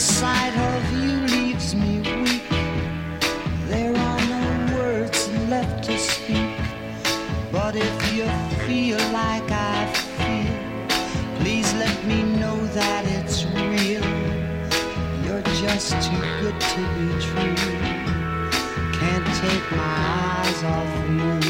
sight of you leaves me weak. There are no words left to speak. But if you feel like I feel, please let me know that it's real. You're just too good to be true. Can't take my eyes off you.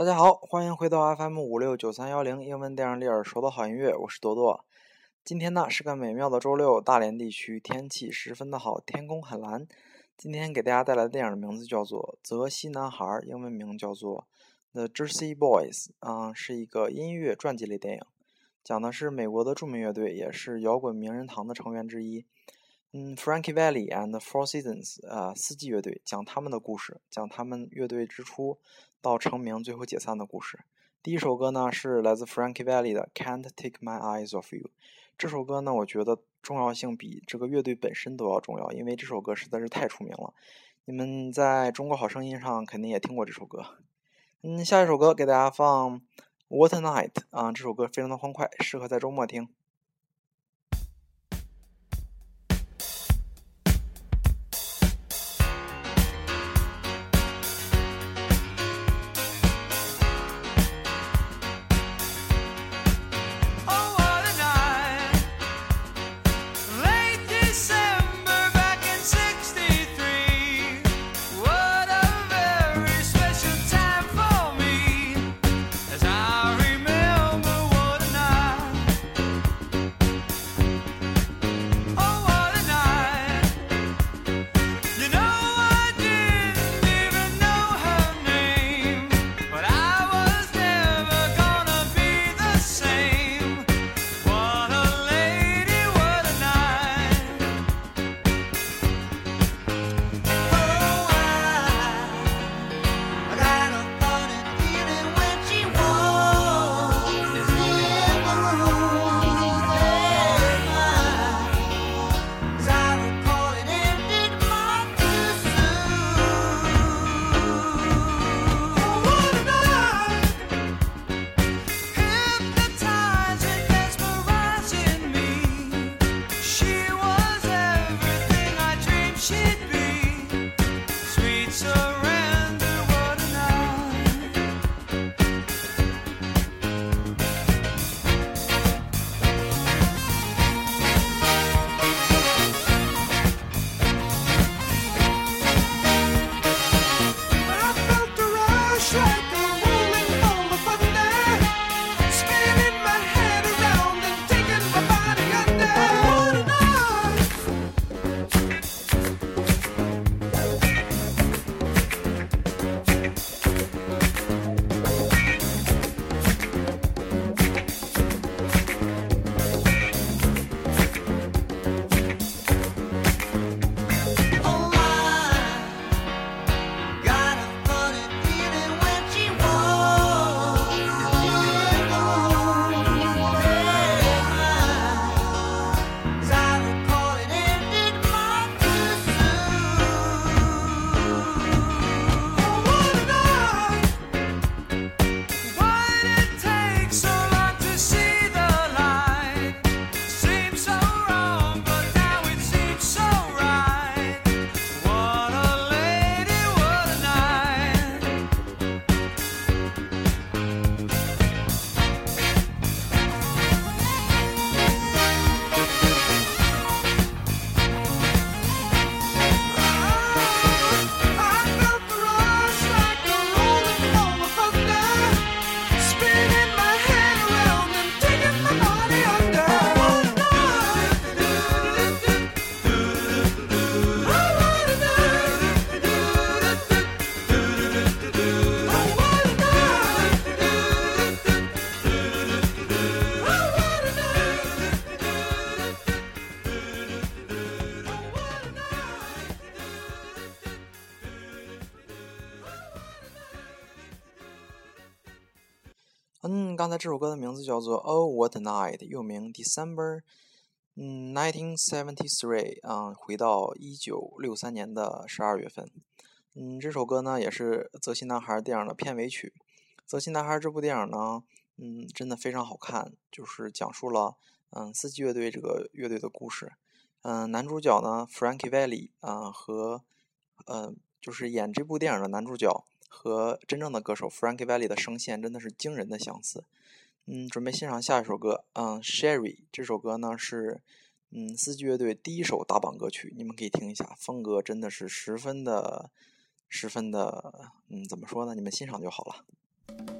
大家好，欢迎回到 FM 五六九三幺零英文电影里耳熟的好音乐，我是多多。今天呢是个美妙的周六，大连地区天气十分的好，天空很蓝。今天给大家带来的电影的名字叫做《泽西男孩》，英文名叫做《The Jersey Boys》，嗯，是一个音乐传记类电影，讲的是美国的著名乐队，也是摇滚名人堂的成员之一。嗯，Frankie Valli and Four Seasons，呃，四季乐队讲他们的故事，讲他们乐队之初到成名，最后解散的故事。第一首歌呢是来自 Frankie Valli 的《Can't Take My Eyes Off You》。这首歌呢，我觉得重要性比这个乐队本身都要重要，因为这首歌实在是太出名了。你们在中国好声音上肯定也听过这首歌。嗯，下一首歌给大家放《What a Night》啊，这首歌非常的欢快，适合在周末听。嗯，刚才这首歌的名字叫做《Oh What Night》，又名《December》。嗯，nineteen seventy three，啊，回到一九六三年的十二月份。嗯，这首歌呢也是《泽西男孩》电影的片尾曲。《泽西男孩》这部电影呢，嗯，真的非常好看，就是讲述了嗯四季乐队这个乐队的故事。嗯，男主角呢，Frankie Valli，啊，和嗯，就是演这部电影的男主角。和真正的歌手 Frankie Valli 的声线真的是惊人的相似。嗯，准备欣赏下一首歌。嗯，Sherry 这首歌呢是嗯四季乐队第一首打榜歌曲，你们可以听一下，风格真的是十分的、十分的，嗯，怎么说呢？你们欣赏就好了。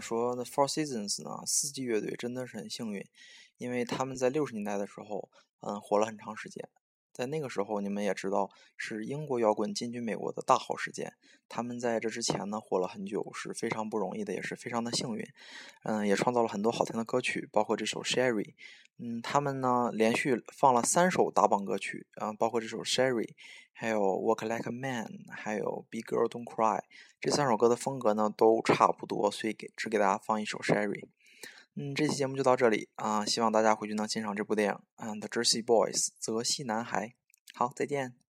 说，The Four Seasons 呢，四季乐队真的是很幸运，因为他们在六十年代的时候，嗯，火了很长时间。在那个时候，你们也知道，是英国摇滚进军美国的大好时间。他们在这之前呢，火了很久，是非常不容易的，也是非常的幸运。嗯，也创造了很多好听的歌曲，包括这首《Sherry》。嗯，他们呢连续放了三首打榜歌曲，啊，包括这首《Sherry》，还有《Walk Like a Man》，还有《Big Girl Don't Cry》。这三首歌的风格呢都差不多，所以给只给大家放一首《Sherry》。嗯，这期节目就到这里啊，希望大家回去能欣赏这部电影，And Jersey Boys》泽西男孩。好，再见。